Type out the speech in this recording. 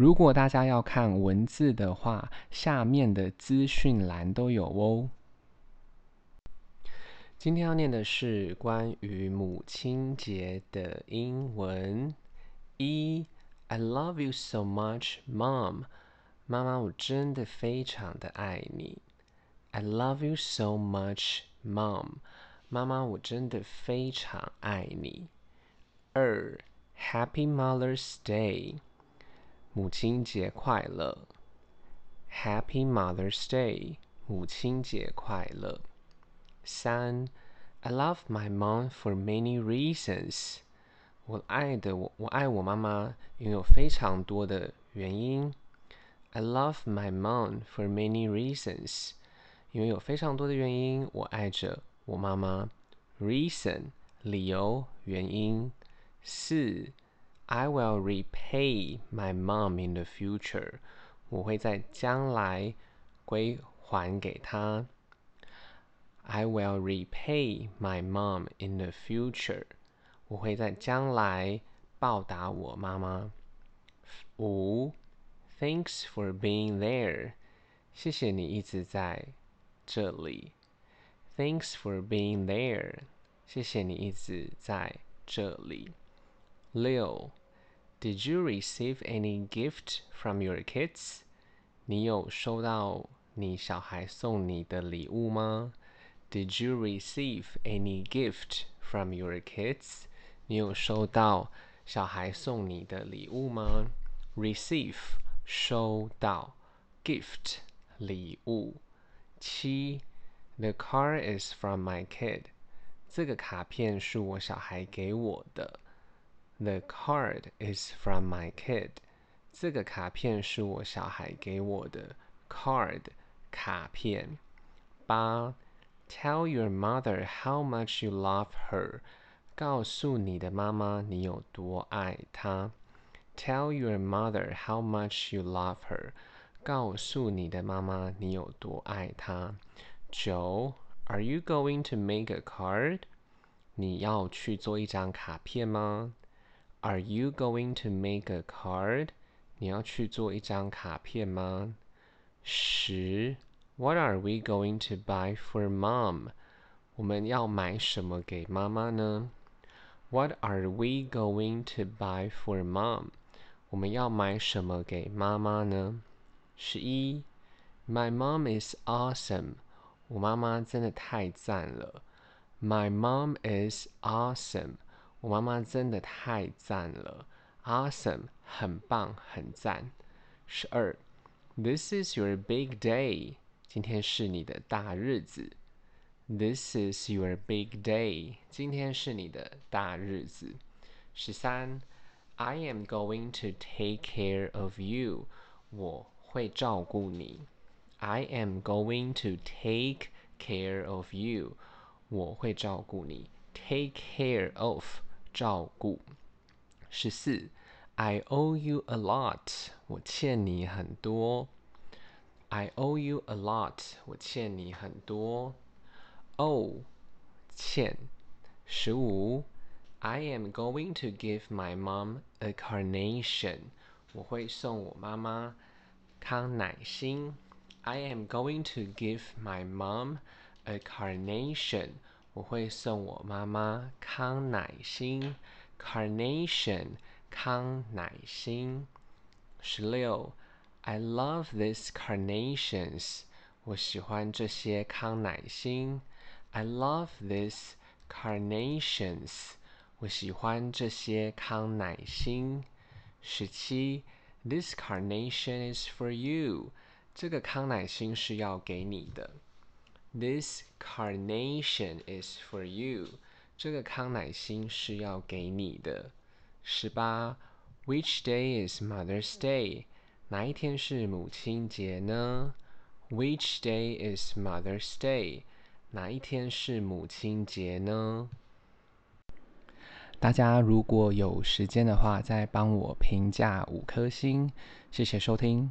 如果大家要看文字的话，下面的资讯栏都有哦。今天要念的是关于母亲节的英文。一，I love you so much, Mom。妈妈，我真的非常的爱你。I love you so much, Mom。妈妈，我真的非常爱你。二，Happy Mother's Day。母亲节快乐，Happy Mother's Day，母亲节快乐。三，I love my mom for many reasons。我爱的我，我爱我妈妈，因为有非常多的原因。I love my mom for many reasons，因为有非常多的原因，我爱着我妈妈。Reason，理由、原因。四。I will repay my mom in the future。我会在将来归还给她。I will repay my mom in the future。我会在将来报答我妈妈。五，Thanks for being there。谢谢你一直在这里。Thanks for being there。谢谢你一直在这里。六。 Did you receive any gift from your kids？你有收到你小孩送你的礼物吗？Did you receive any gift from your kids？你有收到小孩送你的礼物吗？Receive 收到，gift 礼物。七，The card is from my kid。这个卡片是我小孩给我的。 The card is from my kid。这个卡片是我小孩给我的。Card 卡片。八，Tell your mother how much you love her。告诉你的妈妈你有多爱她。Tell your mother how much you love her。告诉你的妈妈你有多爱她。九，Are you going to make a card？你要去做一张卡片吗 ？Are you going to make a card？你要去做一张卡片吗？十，What are we going to buy for mom？我们要买什么给妈妈呢？What are we going to buy for mom？我们要买什么给妈妈呢？十一，My mom is awesome。我妈妈真的太赞了。My mom is awesome。 我妈妈真的太赞了，Awesome，很棒，很赞。十二，This is your big day，今天是你的大日子。This is your big day，今天是你的大日子。十三，I am going to take care of you，我会照顾你。I am going to take care of you，我会照顾你。Take care of。照顾。十四，I owe you a lot，我欠你很多。I owe you a lot，我欠你很多。owe，欠。十五，I am going to give my mom a carnation，我会送我妈妈康乃馨。I am going to give my mom a carnation。我会送我妈妈康乃馨，Carnation，康乃馨。十六，I love these carnations，我喜欢这些康乃馨。I love these carnations，我喜欢这些康乃馨。十七，This carnation is for you，这个康乃馨是要给你的。This carnation is for you。这个康乃馨是要给你的。十八，Which day is Mother's Day？哪一天是母亲节呢？Which day is Mother's Day？哪一天是母亲节呢？大家如果有时间的话，再帮我评价五颗星，谢谢收听。